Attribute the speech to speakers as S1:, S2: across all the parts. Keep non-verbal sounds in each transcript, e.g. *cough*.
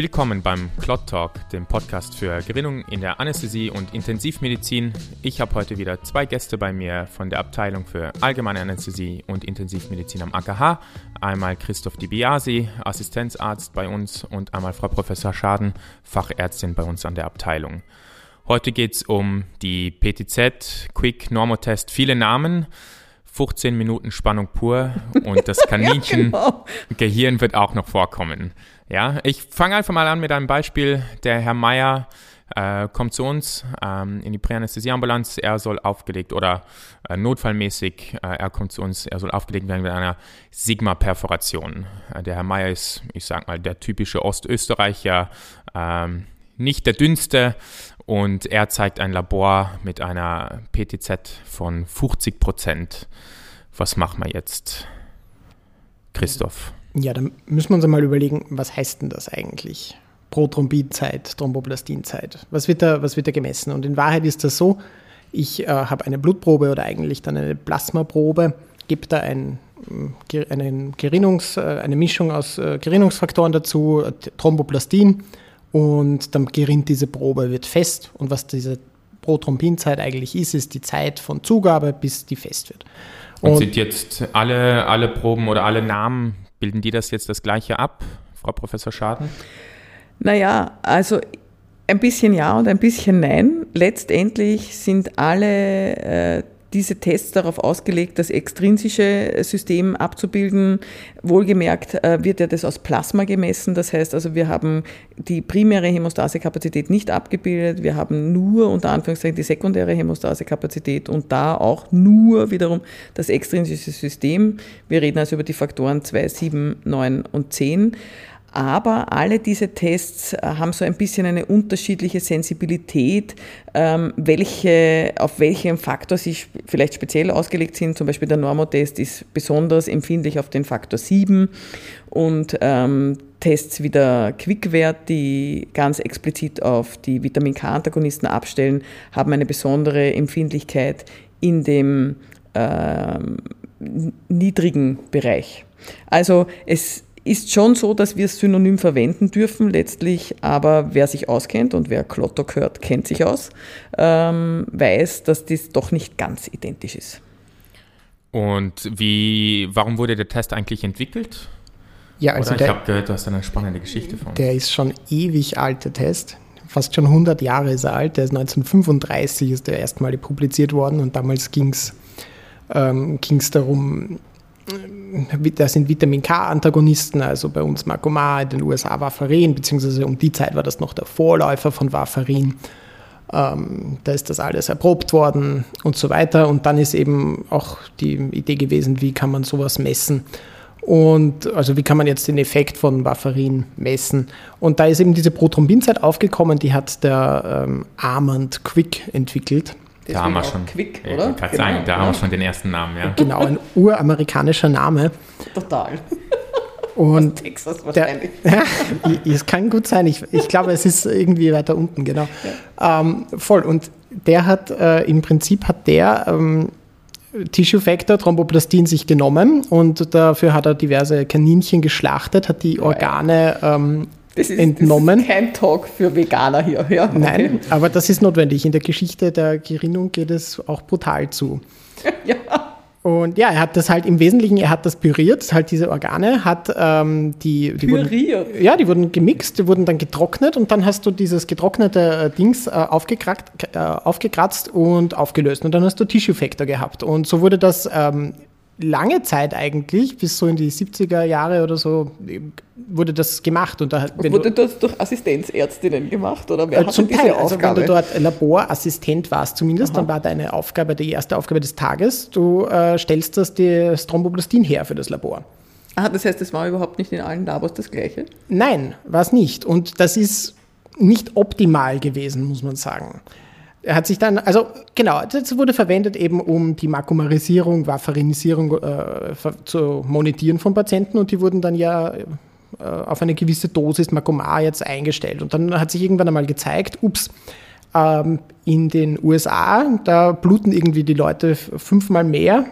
S1: Willkommen beim Clot Talk, dem Podcast für Gerinnung in der Anästhesie und Intensivmedizin. Ich habe heute wieder zwei Gäste bei mir von der Abteilung für Allgemeine Anästhesie und Intensivmedizin am AKH. Einmal Christoph Dibiasi, Assistenzarzt bei uns und einmal Frau Professor Schaden, Fachärztin bei uns an der Abteilung. Heute geht es um die PTZ, Quick Normotest, viele Namen. 15 Minuten Spannung pur und das *laughs* Kaninchen ja, genau. Gehirn wird auch noch vorkommen. Ja, ich fange einfach mal an mit einem Beispiel. Der Herr Meier äh, kommt zu uns ähm, in die Präanästhesieambulanz. Er soll aufgelegt oder äh, notfallmäßig, äh, er kommt zu uns, er soll aufgelegt werden mit einer Sigma-Perforation. Äh, der Herr Meier ist, ich sag mal, der typische Ostösterreicher, ähm, nicht der dünnste und er zeigt ein Labor mit einer PTZ von 50 Prozent. Was machen wir jetzt, Christoph?
S2: Ja, dann müssen wir uns einmal überlegen, was heißt denn das eigentlich? Prothrombinzeit, Thromboplastinzeit. Was wird, da, was wird da gemessen? Und in Wahrheit ist das so, ich äh, habe eine Blutprobe oder eigentlich dann eine Plasmaprobe, gebe da ein, einen Gerinnungs, äh, eine Mischung aus äh, Gerinnungsfaktoren dazu, Thromboplastin, und dann gerinnt diese Probe, wird fest. Und was diese Prothrombinzeit eigentlich ist, ist die Zeit von Zugabe, bis die fest wird.
S1: Und, und sind jetzt alle, alle Proben oder alle Namen Bilden die das jetzt das Gleiche ab, Frau Professor Schaden?
S3: Naja, also ein bisschen ja und ein bisschen nein. Letztendlich sind alle äh, diese Tests darauf ausgelegt, das extrinsische System abzubilden. Wohlgemerkt äh, wird ja das aus Plasma gemessen. Das heißt also, wir haben die primäre Hämostasekapazität nicht abgebildet. Wir haben nur unter Anführungszeichen die sekundäre Hämostasekapazität und da auch nur wiederum das extrinsische System. Wir reden also über die Faktoren 2, 7, 9 und 10. Aber alle diese Tests äh, haben so ein bisschen eine unterschiedliche Sensibilität, ähm, welche, auf welchem Faktor sie vielleicht speziell ausgelegt sind. Zum Beispiel der Normotest ist besonders empfindlich auf den Faktor 7 und ähm, Tests wie der Quickwert, die ganz explizit auf die Vitamin K-Antagonisten abstellen, haben eine besondere Empfindlichkeit in dem ähm, niedrigen Bereich. Also es ist schon so, dass wir es synonym verwenden dürfen letztlich, aber wer sich auskennt und wer Klottok hört, kennt sich aus, ähm, weiß, dass das doch nicht ganz identisch ist.
S1: Und wie, warum wurde der Test eigentlich entwickelt?
S2: Ja, also
S1: Oder? ich habe gehört, du hast eine spannende Geschichte von.
S2: Der ist schon ewig alt, der Test. Fast schon 100 Jahre ist er alt. Der ist 1935 ist der erstmal publiziert worden und damals ging es ähm, darum, das sind Vitamin K-Antagonisten, also bei uns Marcomar, in den USA Warfarin, beziehungsweise um die Zeit war das noch der Vorläufer von Warfarin. Ähm, da ist das alles erprobt worden und so weiter. Und dann ist eben auch die Idee gewesen, wie kann man sowas messen. Und also wie kann man jetzt den Effekt von Warfarin messen? Und da ist eben diese Prothrombinzeit aufgekommen, die hat der ähm, Armand Quick entwickelt.
S1: Da haben wir schon. Quick, oder? Ich kann genau, sagen, da ja. haben wir schon den ersten Namen, ja.
S2: Genau, ein uramerikanischer Name.
S3: Total. *laughs*
S2: Und Aus Texas wahrscheinlich. Der, *laughs* ja, es kann gut sein. Ich, ich glaube, es ist irgendwie weiter unten, genau. Ja. Ähm, voll. Und der hat äh, im Prinzip hat der ähm, Tissue Factor Thromboplastin sich genommen und dafür hat er diverse Kaninchen geschlachtet, hat die Organe ähm, das ist, entnommen. Das
S3: ist kein Talk für Veganer hier. Ja,
S2: okay. Nein, aber das ist notwendig. In der Geschichte der Gerinnung geht es auch brutal zu. *laughs* ja. Und ja, er hat das halt im Wesentlichen, er hat das püriert, halt diese Organe, hat ähm, die, die
S3: püriert.
S2: Wurden, ja, die wurden gemixt, die wurden dann getrocknet und dann hast du dieses getrocknete äh, Dings äh, aufgekratzt, äh, aufgekratzt und aufgelöst und dann hast du Tissue Factor gehabt und so wurde das ähm, lange Zeit eigentlich, bis so in die 70er Jahre oder so, wurde das gemacht. Und
S3: da, wurde das durch Assistenzärztinnen gemacht? Oder
S2: wer äh, zum Teil, also wenn du dort Laborassistent warst zumindest, Aha. dann war deine Aufgabe, die erste Aufgabe des Tages, du äh, stellst das, das Thromboplastin her für das Labor.
S3: Ah, das heißt, es war überhaupt nicht in allen Labors das Gleiche?
S2: Nein, war es nicht. Und das ist nicht optimal gewesen, muss man sagen. Er hat sich dann, also genau, das wurde verwendet eben, um die Makumarisierung, Wafferinisierung äh, zu monetieren von Patienten und die wurden dann ja äh, auf eine gewisse Dosis Makumar jetzt eingestellt. Und dann hat sich irgendwann einmal gezeigt, ups, ähm, in den USA, da bluten irgendwie die Leute fünfmal mehr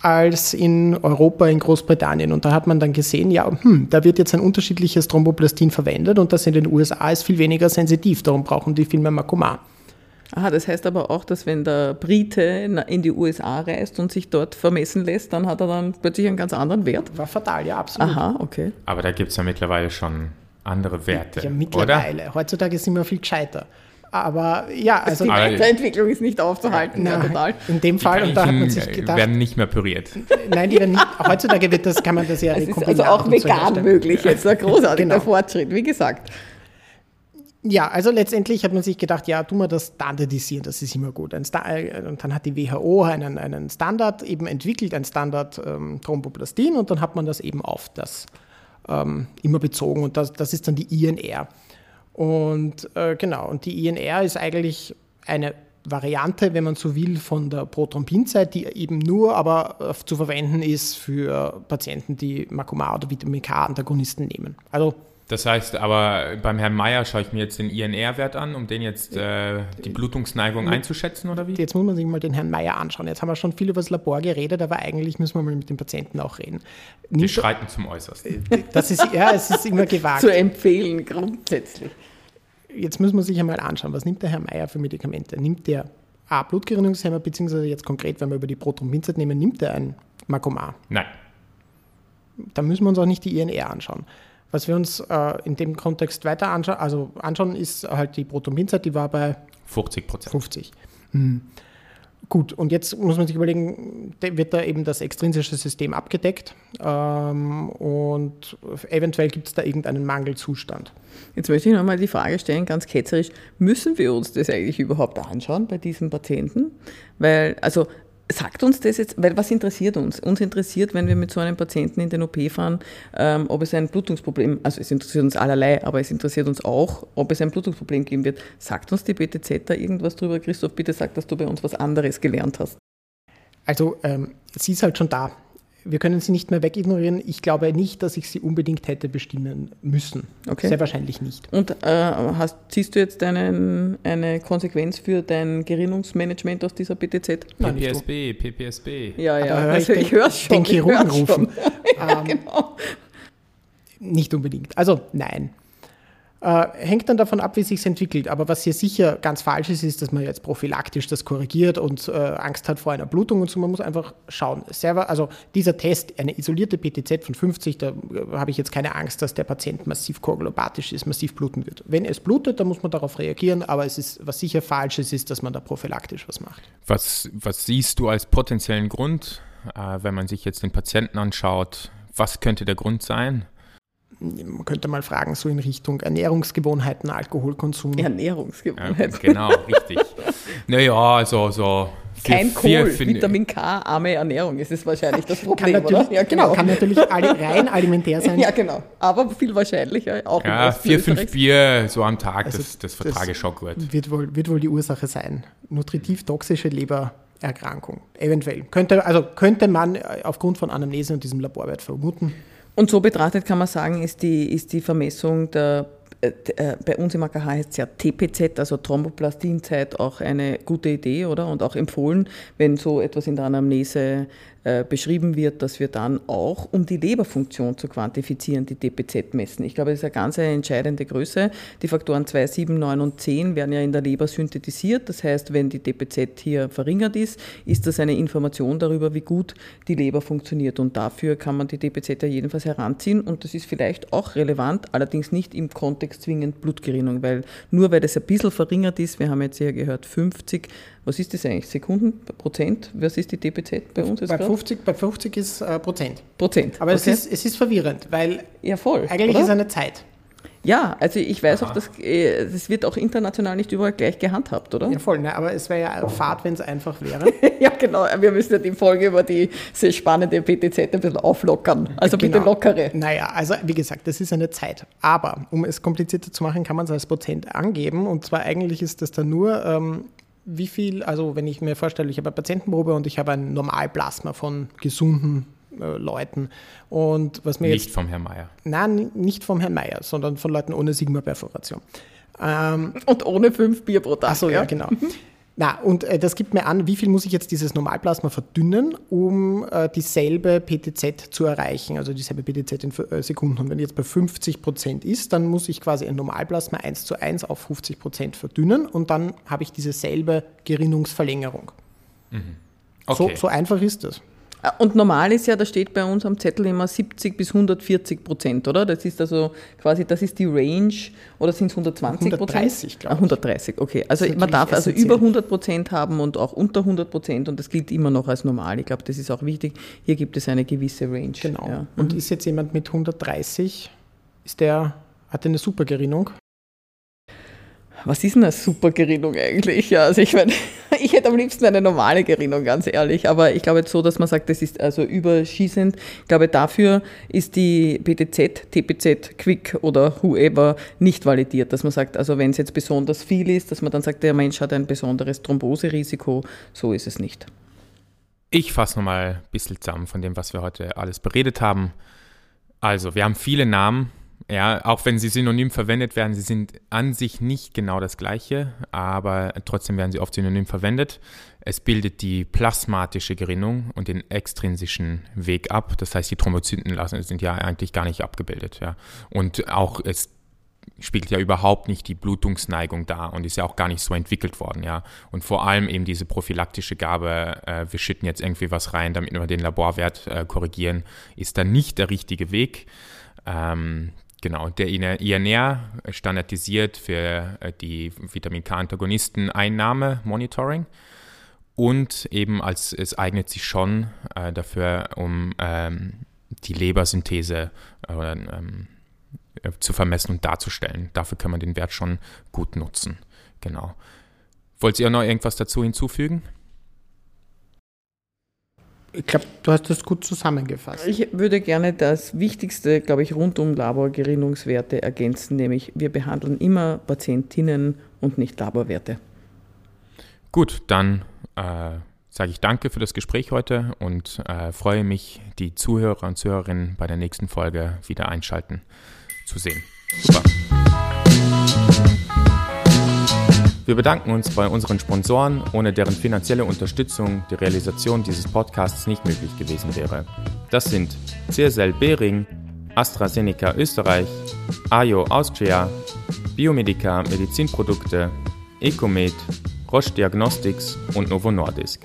S2: als in Europa, in Großbritannien. Und da hat man dann gesehen, ja, hm, da wird jetzt ein unterschiedliches Thromboplastin verwendet und das in den USA ist viel weniger sensitiv. Darum brauchen die viel mehr Makoma.
S3: Aha, das heißt aber auch, dass wenn der Brite in die USA reist und sich dort vermessen lässt, dann hat er dann plötzlich einen ganz anderen Wert?
S2: War fatal, ja, absolut.
S3: Aha, okay.
S1: Aber da gibt es ja mittlerweile schon andere Werte. Ja,
S2: mittlerweile. Oder? Heutzutage sind wir viel gescheiter. Aber ja, also.
S3: Die Weiterentwicklung ist nicht aufzuhalten,
S2: na, ja, total. In dem Fall,
S1: und da hat man sich gedacht. werden nicht mehr püriert.
S2: Nein, die werden nicht. Heutzutage wird das, kann man das ja *laughs*
S3: es ist Also auch vegan möglich, jetzt ein großartiger genau. Fortschritt, wie gesagt.
S2: Ja, also letztendlich hat man sich gedacht, ja, tun wir das standardisieren, das ist immer gut. Äh, und dann hat die WHO einen, einen Standard eben entwickelt, ein Standard ähm, Thromboplastin und dann hat man das eben auf das ähm, immer bezogen und das, das ist dann die INR. Und äh, genau, und die INR ist eigentlich eine Variante, wenn man so will, von der Prothrombinzeit, die eben nur aber äh, zu verwenden ist für Patienten, die Makoma oder Vitamin K-Antagonisten nehmen.
S1: Also das heißt aber, beim Herrn Meyer schaue ich mir jetzt den INR-Wert an, um den jetzt äh, die Blutungsneigung einzuschätzen, oder wie?
S2: Jetzt muss man sich mal den Herrn Meyer anschauen. Jetzt haben wir schon viel über das Labor geredet, aber eigentlich müssen wir mal mit dem Patienten auch reden.
S1: Nimmt wir schreiten zum Äußersten.
S2: Äh, das ist, ja, es ist immer gewagt.
S3: Zu empfehlen, grundsätzlich.
S2: Jetzt müssen wir sich einmal anschauen, was nimmt der Herr Meyer für Medikamente? Nimmt der A, Blutgerinnungshemmer, beziehungsweise jetzt konkret, wenn wir über die Prothrombinzeit nehmen, nimmt er ein Makomar?
S1: Nein.
S2: Da müssen wir uns auch nicht die INR anschauen. Was wir uns äh, in dem Kontext weiter anschauen, also anschauen, ist halt die Protominzeit, die war bei
S1: 50 Prozent.
S2: 50. Hm. Gut, und jetzt muss man sich überlegen, wird da eben das extrinsische System abgedeckt ähm, und eventuell gibt es da irgendeinen Mangelzustand.
S3: Jetzt möchte ich nochmal die Frage stellen, ganz ketzerisch, müssen wir uns das eigentlich überhaupt anschauen bei diesem Patienten? Weil, also Sagt uns das jetzt, weil was interessiert uns? Uns interessiert, wenn wir mit so einem Patienten in den OP fahren, ähm, ob es ein Blutungsproblem, also es interessiert uns allerlei, aber es interessiert uns auch, ob es ein Blutungsproblem geben wird. Sagt uns die BTZ da irgendwas drüber? Christoph, bitte sag, dass du bei uns was anderes gelernt hast.
S2: Also ähm, sie ist halt schon da wir können sie nicht mehr wegignorieren. Ich glaube nicht, dass ich sie unbedingt hätte bestimmen müssen. Okay. Sehr wahrscheinlich nicht.
S3: Und äh, hast, ziehst du jetzt einen, eine Konsequenz für dein Gerinnungsmanagement aus dieser BTZ?
S1: Nein, PPSB, PPSB.
S3: Ja, ja, hör also ich, höre schon.
S2: Den Chirurgen rufen. *laughs* ja, ähm, genau. Nicht unbedingt. Also nein. Äh, hängt dann davon ab, wie sich entwickelt. Aber was hier sicher ganz falsch ist, ist, dass man jetzt prophylaktisch das korrigiert und äh, Angst hat vor einer Blutung und so. Man muss einfach schauen. Selber, also dieser Test, eine isolierte PTZ von 50, da äh, habe ich jetzt keine Angst, dass der Patient massiv koagulopathisch ist, massiv bluten wird. Wenn es blutet, dann muss man darauf reagieren. Aber es ist, was sicher falsch ist, ist, dass man da prophylaktisch was macht.
S1: Was, was siehst du als potenziellen Grund, äh, wenn man sich jetzt den Patienten anschaut? Was könnte der Grund sein?
S2: Man könnte mal fragen, so in Richtung Ernährungsgewohnheiten, Alkoholkonsum.
S3: Ernährungsgewohnheiten.
S1: Ja, genau, richtig. naja, also so.
S3: Kein Kohl, vier, Vitamin K, arme Ernährung ist es wahrscheinlich das Problem,
S2: kann oder? Ja, genau. genau. Kann natürlich rein alimentär sein. *laughs*
S3: Ja, genau. Aber viel wahrscheinlicher auch.
S1: Ja, vier, fünf Bier so am Tag, also das, das vertrage ich schon gut.
S2: Wird wohl, wird wohl die Ursache sein. Nutritiv-toxische Lebererkrankung. Eventuell. Könnte, also könnte man aufgrund von Anamnese und diesem Laborwert vermuten.
S3: Und so betrachtet kann man sagen, ist die, ist die Vermessung der äh, äh, bei uns im AKH heißt es ja TPZ, also Thromboplastinzeit, auch eine gute Idee, oder? Und auch empfohlen, wenn so etwas in der Anamnese äh, beschrieben wird, dass wir dann auch, um die Leberfunktion zu quantifizieren, die DPZ messen. Ich glaube, das ist eine ganz entscheidende Größe. Die Faktoren 2, 7, 9 und 10 werden ja in der Leber synthetisiert. Das heißt, wenn die DPZ hier verringert ist, ist das eine Information darüber, wie gut die Leber funktioniert. Und dafür kann man die DPZ ja jedenfalls heranziehen. Und das ist vielleicht auch relevant, allerdings nicht im Kontext zwingend Blutgerinnung, weil nur weil das ein bisschen verringert ist, wir haben jetzt hier gehört 50, was ist das eigentlich? Sekunden, Prozent? Was ist die DPZ bei uns
S2: jetzt bei 50, bei 50 ist äh, Prozent.
S3: Prozent.
S2: Aber okay. es, ist, es ist verwirrend, weil
S3: ja, voll,
S2: eigentlich oder? ist eine Zeit.
S3: Ja, also ich weiß Aha. auch, dass äh, das wird auch international nicht überall gleich gehandhabt, oder?
S2: Ja, voll, ne? aber es wäre ja Fahrt, wenn es einfach wäre. *laughs*
S3: ja, genau. Wir müssen ja die Folge über die sehr spannende PTZ ein bisschen auflockern. Also genau. bitte lockere.
S2: Naja, also wie gesagt, das ist eine Zeit. Aber um es komplizierter zu machen, kann man es als Prozent angeben. Und zwar eigentlich ist das dann nur ähm, wie viel, also wenn ich mir vorstelle, ich habe eine Patientenprobe und ich habe ein Normalplasma von gesunden äh, Leuten. Und was mir
S1: nicht
S2: jetzt,
S1: vom Herrn Meier.
S2: Nein, nicht vom Herrn Meier, sondern von Leuten ohne Sigma-Perforation.
S3: Ähm, und ohne fünf Bier pro Tag.
S2: Achso, ja, ja genau. Na, und äh, das gibt mir an, wie viel muss ich jetzt dieses Normalplasma verdünnen, um äh, dieselbe PTZ zu erreichen, also dieselbe PTZ in äh, Sekunden. Und wenn jetzt bei 50 Prozent ist, dann muss ich quasi ein Normalplasma 1 zu 1 auf 50 Prozent verdünnen und dann habe ich dieselbe Gerinnungsverlängerung. Mhm. Okay. So, so einfach ist das.
S3: Und normal ist ja, da steht bei uns am Zettel immer 70 bis 140 Prozent, oder? Das ist also quasi, das ist die Range, oder sind es 120 Prozent? 130, glaube ich. Ah, 130, okay. Also man darf also über 100 Prozent haben und auch unter 100 Prozent und das gilt immer noch als normal. Ich glaube, das ist auch wichtig. Hier gibt es eine gewisse Range.
S2: Genau. Ja. Und mhm. ist jetzt jemand mit 130, ist der, hat eine Supergerinnung?
S3: Was ist denn eine super Gerinnung eigentlich? Ja, also ich meine, *laughs* ich hätte am liebsten eine normale Gerinnung, ganz ehrlich. Aber ich glaube jetzt so, dass man sagt, das ist also überschießend. Ich glaube, dafür ist die BTZ, TPZ, Quick oder whoever nicht validiert. Dass man sagt, also wenn es jetzt besonders viel ist, dass man dann sagt, der Mensch hat ein besonderes Thromboserisiko. So ist es nicht.
S1: Ich fasse nochmal ein bisschen zusammen von dem, was wir heute alles beredet haben. Also, wir haben viele Namen ja, auch wenn sie synonym verwendet werden, sie sind an sich nicht genau das gleiche, aber trotzdem werden sie oft synonym verwendet. Es bildet die plasmatische Gerinnung und den extrinsischen Weg ab. Das heißt, die Thrombozyten sind ja eigentlich gar nicht abgebildet. Ja. Und auch es spielt ja überhaupt nicht die Blutungsneigung dar und ist ja auch gar nicht so entwickelt worden, ja. Und vor allem eben diese prophylaktische Gabe, äh, wir schütten jetzt irgendwie was rein, damit wir den Laborwert äh, korrigieren, ist dann nicht der richtige Weg. Ähm, Genau, der INR standardisiert für äh, die Vitamin K-Antagonisten-Einnahme Monitoring und eben als es eignet sich schon äh, dafür, um ähm, die Lebersynthese äh, ähm, zu vermessen und darzustellen. Dafür kann man den Wert schon gut nutzen. Genau. Wollt ihr noch irgendwas dazu hinzufügen?
S2: Ich glaube, du hast das gut zusammengefasst.
S3: Ich würde gerne das Wichtigste, glaube ich, rund um Laborgerinnungswerte ergänzen, nämlich wir behandeln immer Patientinnen und nicht Laborwerte.
S1: Gut, dann äh, sage ich danke für das Gespräch heute und äh, freue mich, die Zuhörer und Zuhörerinnen bei der nächsten Folge wieder einschalten zu sehen. Super. Wir bedanken uns bei unseren Sponsoren, ohne deren finanzielle Unterstützung die Realisation dieses Podcasts nicht möglich gewesen wäre. Das sind CSL Behring, AstraZeneca Österreich, AYO Austria, Biomedica Medizinprodukte, Ecomed, Roche Diagnostics und Novo Nordisk.